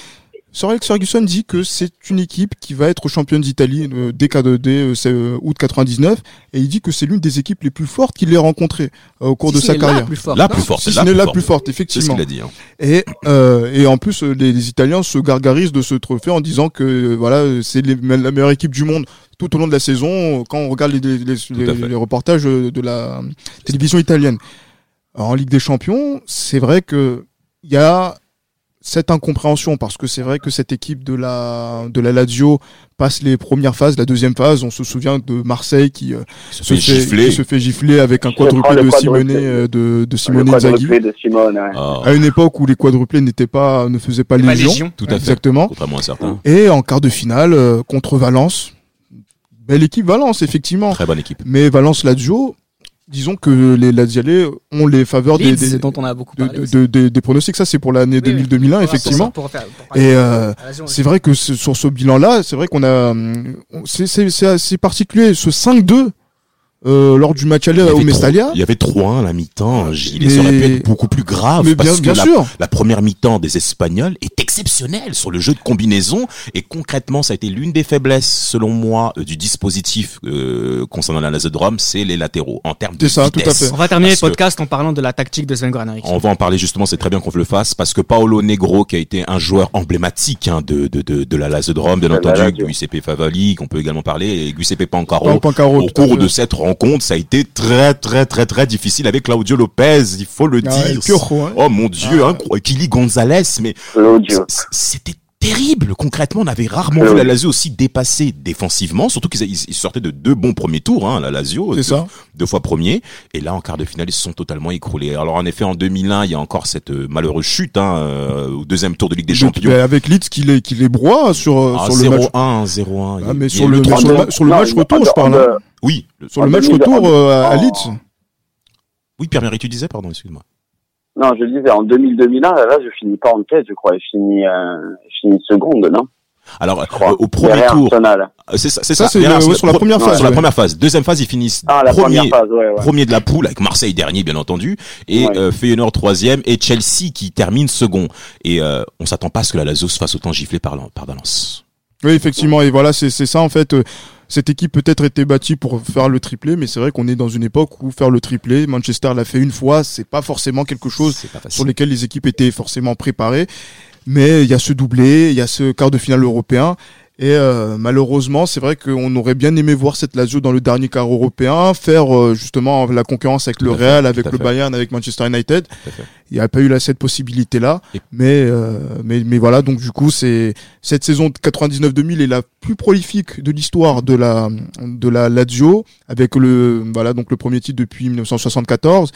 Sir Alex Ferguson dit que c'est une équipe qui va être championne d'Italie euh, dès, dès euh, euh, août 99 et il dit que c'est l'une des équipes les plus fortes qu'il ait rencontrées euh, au cours Si de sa n'est la carrière. plus forte, La plus forte, Si c'est ce n'est la plus forte. forte, C'est ce effectivement. qu'il a dit. hein. Et, euh, et en plus, euh, les, les Italiens se gargarisent de ce trophée en disant que voilà, c'est la meilleure équipe du monde tout au long de la saison. Quand on regarde les, les, les- reportages de la télévision italienne Alors, en Ligue des Champions, c'est vrai que il y a cette incompréhension parce que c'est vrai que cette équipe de la de la Lazio passe les premières phases, la deuxième phase. On se souvient de Marseille qui euh, Se se, fait fait, gifler. qui se fait gifler avec un quadruplé de quadruplé. Simone euh, de, de Simone quadruplé de Simone, ouais. À une époque où les quadruplés n'étaient pas ne faisaient pas légion. Légion. tout à fait. Exactement. Contrairement à certains. Et en quart de finale euh, contre Valence. Belle équipe Valence, effectivement. Très bonne équipe. Mais Valence-Lazio, disons que les Lazialais ont les faveurs des, Leeds, des, dont on a beaucoup de- parlé. de- aussi. de- des- des pronostics. Ça, c'est pour l'année Oui, oui. 2000-2001, Voilà, effectivement. pour- pour faire- pour parler Et euh, c'est vrai que sur ce bilan-là, c'est vrai qu'on a, c'est- c'est assez particulier. Ce 5-2 euh, lors du match aller au Mestalia. Il y avait 3-1 à la mi-temps. Gilles, et Mais- ça aurait pu être beaucoup plus grave. Mais bien, parce que bien sûr. la première mi-temps des Espagnols est exceptionnelle sur le jeu de combinaison. Et concrètement, ça a été l'une des faiblesses, selon moi, euh, du dispositif euh, concernant la Lazio de Rome, c'est les latéraux. En termes de C'est ça, tout à vitesse. fait. On va terminer le podcast en parlant de la tactique de Sven Eriksson. On va en parler justement, c'est très bien qu'on le fasse, parce que Paolo Negro, qui a été un joueur emblématique hein, de, de, de, de la Lazio de Rome, bien entendu. Giuseppe Favali, qu'on peut également parler, et Giuseppe Pancaro, Pancaro, au cours de cette rencontre, ça a été très très très très difficile avec Claudio Lopez, il faut le Ah, dire. Piojo, hein. Oh mon dieu, Ah. Kili Gonzalez, mais c'était terrible. Concrètement, on avait rarement Oui. vu la Lazio aussi dépassée défensivement, surtout qu'ils ils- ils sortaient de deux bons premiers tours, hein, la Lazio, C'est deux, ça. deux fois premier, et là en quart de finale ils se sont totalement écroulés. Alors en effet en 2001 il y a encore cette euh, malheureuse chute hein, euh, au deuxième tour de Ligue des Champions. Mais avec Leeds qui les, qui les broie sur, euh, Ah, sur le match. 0-1, 0-1. Il y a- Ah, mais sur le, sur le, Non, ma- sur le non, match retour, je parle. hein. Oui, Sur le match 2000, retour à Leeds. oui Pierre-Marie tu disais pardon, excuse-moi. Non, je disais, en 2000-2001, là, je finis pas en tête, je crois. Je finis, euh, je finis seconde, non? Alors euh, au premier Derrière tour, euh, c'est ça, c'est Ça, ça. c'est ouais, c'est sur la première phase, Sur la première phase. Deuxième phase, ils finissent Ah, la premier, première phase, ouais, ouais. premier de la poule avec Marseille dernier bien entendu et Ouais. euh, Feyenoord troisième et Chelsea qui termine second et euh, on s'attend pas à ce que la Lazio se fasse autant gifler par, par Valence. Oui, effectivement. Et voilà, c'est ça en fait. euh, Cette équipe peut-être était bâtie pour faire le triplé, mais c'est vrai qu'on est dans une époque où faire le triplé, Manchester l'a fait une fois, c'est pas forcément quelque chose sur lesquels les équipes étaient forcément préparées. Mais il y a ce doublé, il y a ce quart de finale européen. Et euh, malheureusement, c'est vrai qu'on aurait bien aimé voir cette Lazio dans le dernier quart européen, faire euh, justement la concurrence avec Tout le fait, Real, avec le fait. Bayern, avec Manchester United. Il n'y a pas eu là, cette possibilité-là. Mais, euh, mais, mais voilà, donc du coup, c'est cette saison de 99-2000 est la plus prolifique de l'histoire de la, de la Lazio, avec le, voilà, donc le premier titre depuis 1974,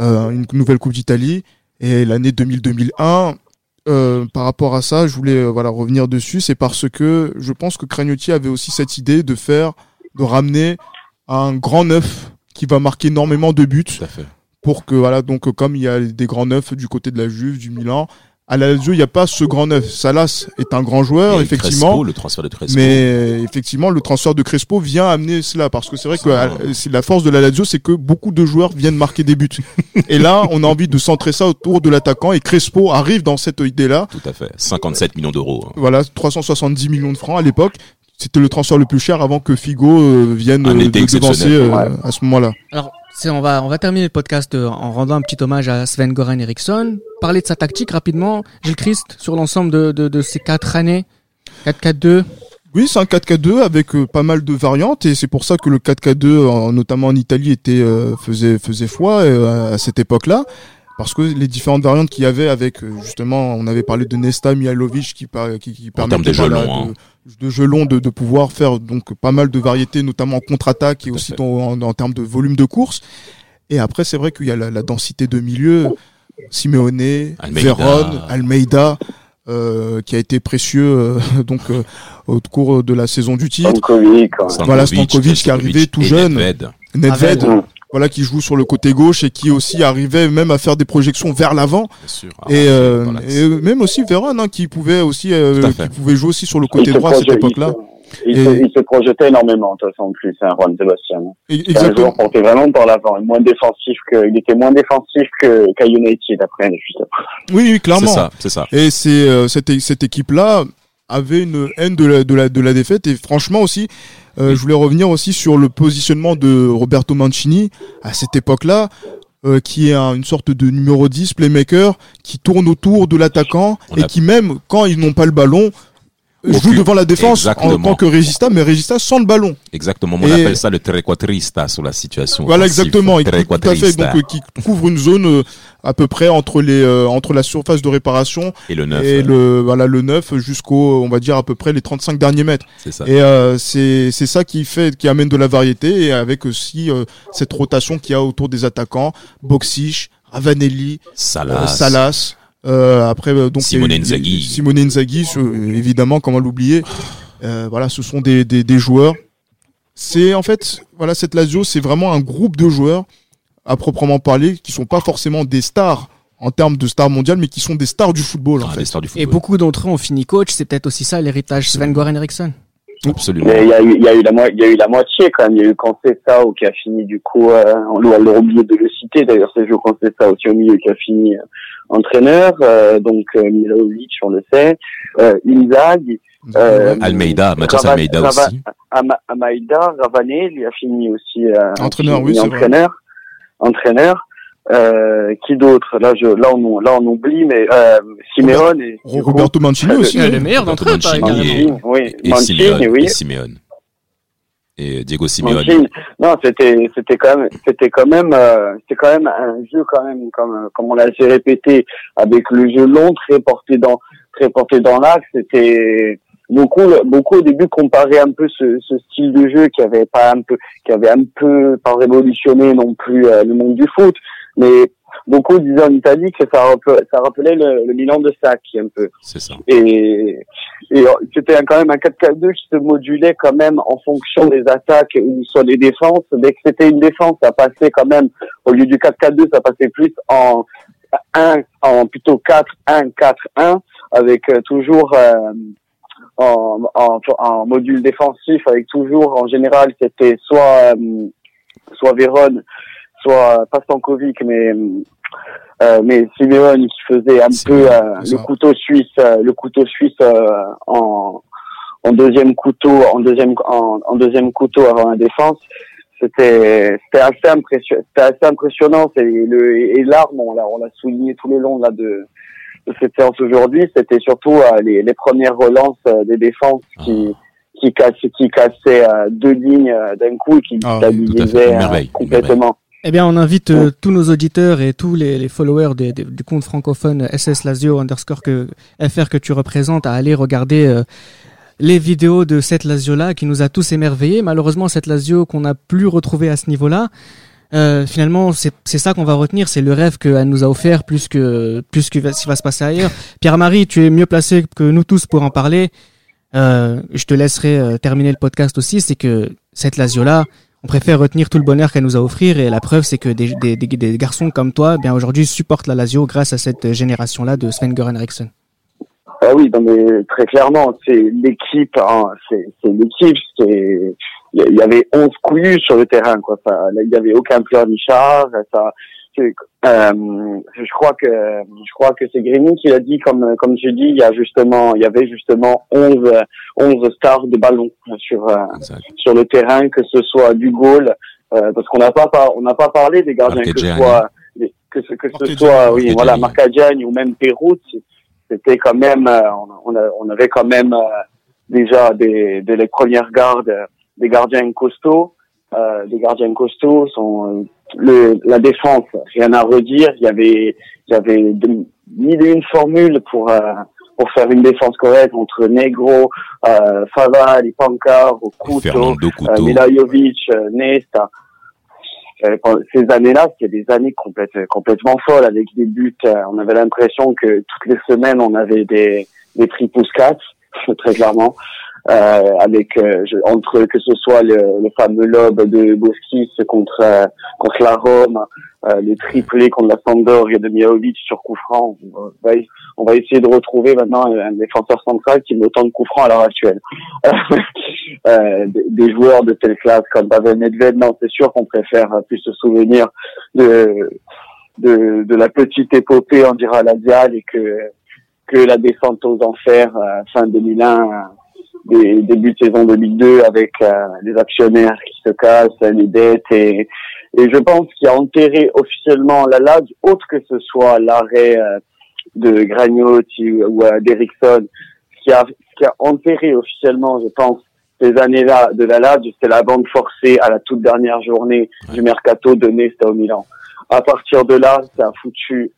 euh, une nouvelle Coupe d'Italie, et l'année 2000-2001. Euh, par rapport à ça, je voulais euh, voilà revenir dessus, c'est parce que je pense que Cragnotti avait aussi cette idée de faire, de ramener un grand neuf qui va marquer énormément de buts Tout à fait. pour que voilà donc comme il y a des grands neufs du côté de la Juve, du Milan, à la Lazio il n'y a pas ce grand neuf. Salas est un grand joueur effectivement, Crespo, le transfert de Crespo. mais effectivement le transfert de Crespo vient amener cela parce que c'est vrai que euh, c'est la force de la Lazio c'est que beaucoup de joueurs viennent marquer des buts. et là on a envie de centrer ça autour de l'attaquant et Crespo arrive dans cette idée là. Tout à fait. 57 millions d'euros. hein. Voilà 370 millions de francs à l'époque. C'était le transfert le plus cher avant que Figo euh, vienne Un euh, de devancer euh, à ce moment-là. Alors, on va on va terminer le podcast euh, en rendant un petit hommage à Sven Goran Eriksson. Parler de sa tactique rapidement, Gilles Christ, sur l'ensemble de, de, de ces quatre années. 4-4-2. Oui, c'est un 4-4-2 avec euh, pas mal de variantes et c'est pour ça que le 4-4-2, euh, notamment en Italie, était euh, faisait faisait foi à cette époque-là. Parce que les différentes variantes qu'il y avait avec justement, on avait parlé de Nesta, Mihailovic qui, qui, qui permettait de, hein. De, jeu long de, de, pouvoir faire donc pas mal de variétés, notamment en contre-attaque et aussi en, en, termes de volume de course. Et après, c'est vrai qu'il y a la, la, densité de milieu, Simeone, Veron, Almeida. Euh, qui a été précieux euh, donc euh, au cours de la saison du titre. Stankovic, voilà Stankovic qui est arrivé tout jeune. Nedved. Voilà qui joue sur le côté gauche et qui aussi arrivait même à faire des projections vers l'avant. Ah, et, et, même aussi Veron hein, qui pouvait aussi qui pouvait jouer aussi sur le côté droit à cette époque-là. Il, se, il, se, projetait énormément, de toute façon, en plus, hein, Juan Sebastian. Exactement. Un joueur portait vraiment par l'avant, moins défensif que, il était moins défensif que, qu'à United après, juste après. Oui, oui, clairement. C'est ça, c'est ça. Et c'est, euh, cette, cette équipe-là avait une haine de la, de la, de la défaite et franchement aussi, euh, je voulais revenir aussi sur le positionnement de Roberto Mancini à cette époque-là. Euh, qui est un, une sorte de numéro 10 playmaker qui tourne autour de l'attaquant et qui même quand ils n'ont pas le ballon joue devant la défense en tant que Régista, mais Régista sans le ballon. Exactement. On appelle ça le trequatrista sur la situation. Voilà, exactement. tout à fait. Donc, euh, qui couvre une zone euh, à peu près entre les euh, entre la surface de réparation et le 9 et le voilà le 9 jusqu'au on va dire à peu près les 35 derniers mètres. C'est ça. Et c'est c'est ça qui fait qui amène de la variété et avec aussi cette rotation qu'il y a autour des attaquants, Boxish, Ravanelli, Salas. Salas euh, après, euh, donc Simone Inzaghi. Simone Inzaghi, évidemment, comment l'oublier. Euh, voilà, ce sont des, des, des joueurs. C'est en fait, voilà, cette Lazio, c'est vraiment un groupe de joueurs à proprement parler, qui sont pas forcément des stars en termes de stars mondiales, mais qui sont des stars du football. en Ah, fait. des stars du Et football. beaucoup d'entre eux ont fini coach. C'est peut-être aussi ça l'héritage Sven Goran Eriksson. Absolument. Mais il y a eu, il y a eu la il y a eu la moitié quand même. Il y a eu Conceição qui a fini du coup, euh, on leur oublier de le citer. D'ailleurs, c'est Joe Conceição aussi au milieu qui a fini euh, entraîneur. Euh, donc euh, Milovic, on le sait. Euh, Inzaghi, euh, Almeida, Mathias Rava- Almeida Rava- aussi. Ravané, il a fini aussi euh, Entraîneur, fini oui, c'est vrai. entraîneur. Entraîneur. Euh, qui d'autre? Là, je, là, on, là, on oublie, mais euh, Simeone et Roberto Mancini aussi. Euh, le meilleur d'entre eux, par oui, Et Mancini, Simeone. oui. Et Simeone. Et Diego Simeone. Mancini. Non, c'était c'était quand même c'était quand même euh, c'était quand même un jeu quand même comme comme on l'a assez répété avec le jeu long très porté dans très porté dans l'axe. C'était beaucoup beaucoup au début comparer un peu ce, ce style de jeu qui avait pas un peu qui avait un peu pas révolutionné non plus euh, le monde du foot, mais beaucoup disaient en Italie que ça rappelait, ça rappelait le, le Milan de Sacchi un peu. C'est ça. Et, et euh, c'était quand même un 4-4-2 qui se modulait quand même en fonction des attaques ou soit des défenses. Dès que c'était une défense, ça passait quand même, au lieu du 4-4-2, ça passait plus en 1, en plutôt 4-1-4-1, avec euh, toujours euh, en, en, en module défensif, avec toujours, en général, c'était soit, euh, soit Véron, soit pas Stankovic, mais euh, mais Simeone qui faisait un peu euh, c'est le couteau suisse, euh, le couteau suisse euh, en en deuxième couteau, en deuxième en, en deuxième couteau avant la défense. C'était c'était assez impressionnant. Assez impressionnant. C'est le et là on l'a on l'a souligné tout le long là de de cette séance aujourd'hui. C'était surtout euh, les les premières relances euh, des défenses qui qui cassaient qui cassaient euh, deux lignes euh, d'un coup et qui Ah oui, euh, une complètement. Eh bien, on invite euh, tous nos auditeurs et tous les, followers des- du compte francophone SS Lazio underscore que FR que tu représentes à aller regarder euh, les vidéos de cette Lazio-là qui nous a tous émerveillés. Malheureusement, cette Lazio qu'on n'a plus retrouvée à ce niveau-là, euh, finalement, c'est ça qu'on va retenir, c'est le rêve qu'elle nous a offert plus que plus que ce qui va se passer ailleurs. Pierre-Marie, tu es mieux placé que nous tous pour en parler. Je te laisserai terminer le podcast aussi. C'est que cette Lazio-là, on préfère retenir tout le bonheur qu'elle nous a offert et la preuve c'est que des, garçons comme toi, eh bien aujourd'hui supportent la Lazio grâce à cette génération-là de Sven Göran Eriksson. Ah oui, mais très clairement, c'est l'équipe, hein, c'est l'équipe, c'est il y avait 11 couillus sur le terrain quoi, là, il y avait aucun pleurnichard, ça euh, je crois que je crois que c'est Grigny qui l'a dit comme comme je dis, il y a justement il y avait justement 11 11 stars de ballon sur euh, Exact. sur le terrain que ce soit du goal euh, parce qu'on n'a pas on n'a pas parlé des gardiens que ce soit que ce que ce soit oui voilà Marcadiani ou même Perrout c'était quand même euh, on, on, avait quand même euh, déjà des de les premières gardes des gardiens costauds euh, des gardiens costauds sont le la défense rien à redire il y avait il y avait mille et une formules pour pour faire une défense correcte entre Negro, euh, Faval, Ipankar, Couto, euh, Milajovic, euh, Nesta. Euh, ces années-là, c'était des années complètement folles avec des buts. on avait l'impression que toutes les semaines, on avait des, des pousse très clairement. Euh, avec euh, entre que ce soit le, le fameux lob de Boskis contre euh, contre la Rome, les triplés contre la Sampdoria de Miaovic sur coup franc. On va, essayer de retrouver maintenant un défenseur central qui met autant de coups à l'heure actuelle. des, des, joueurs de telle classe comme Pavel Nedved, non, c'est sûr qu'on préfère plus se souvenir de, de, de la petite épopée, on dira et que que la descente aux enfers fin 2001 des débuts de saison 2002 avec euh, les actionnaires qui se cassent, les dettes et, et je pense qu'il a enterré officiellement la LAD, autre que ce soit l'arrêt euh, de Gragnotti ou, euh, d'Erickson, qui a, qui a enterré officiellement, je pense, ces années-là de la LAD, c'est la vente forcée à la toute dernière journée du mercato de Nesta au Milan. À partir de là, ça a foutu,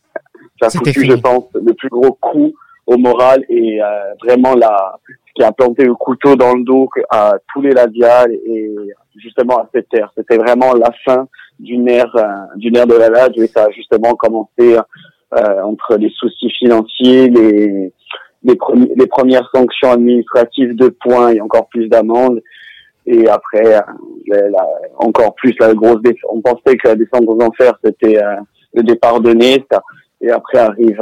ça a foutu, je pense, le plus gros coup au moral et euh, vraiment la qui a planté le couteau dans le dos à tous les labiales et justement à cette ère. C'était vraiment la fin d'une ère, euh, d'une ère de la lage et ça a justement commencé euh, entre les soucis financiers, les, les, premières sanctions administratives de points et encore plus d'amendes. Et après, euh, encore plus la grosse On pensait que la descente aux enfers, c'était euh, le départ de Nest. Et après arrive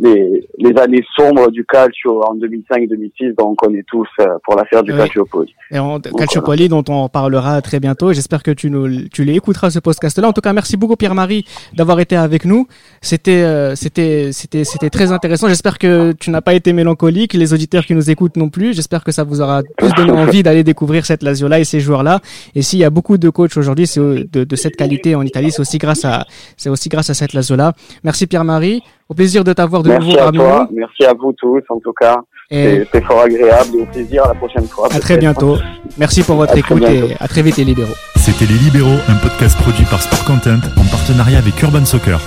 les, les années sombres du calcio en 2005-2006 dont on connaît tous euh, pour l'affaire du oui. Calciopoli. Et on, Calciopoli dont on parlera très bientôt. J'espère que tu nous tu l'écouteras ce podcast-là. En tout cas, merci beaucoup Pierre-Marie d'avoir été avec nous. C'était euh, c'était c'était c'était très intéressant. J'espère que tu n'as pas été mélancolique. Les auditeurs qui nous écoutent non plus. J'espère que ça vous aura plus donné envie d'aller découvrir cette Lazio-là et ces joueurs-là. Et s'il y a beaucoup de coachs aujourd'hui, c'est de, de cette qualité en Italie, c'est aussi grâce à c'est aussi grâce à cette Lazio-là. Merci Pierre-Marie. Au plaisir de t'avoir de Merci nouveau à toi. Merci à vous tous, en tout cas. Et... C'est fort agréable et au plaisir à la prochaine fois. À très bientôt. Merci pour votre écoute et à très vite les libéraux. C'était Les Libéraux, un podcast produit par Sport Content en partenariat avec Urban Soccer.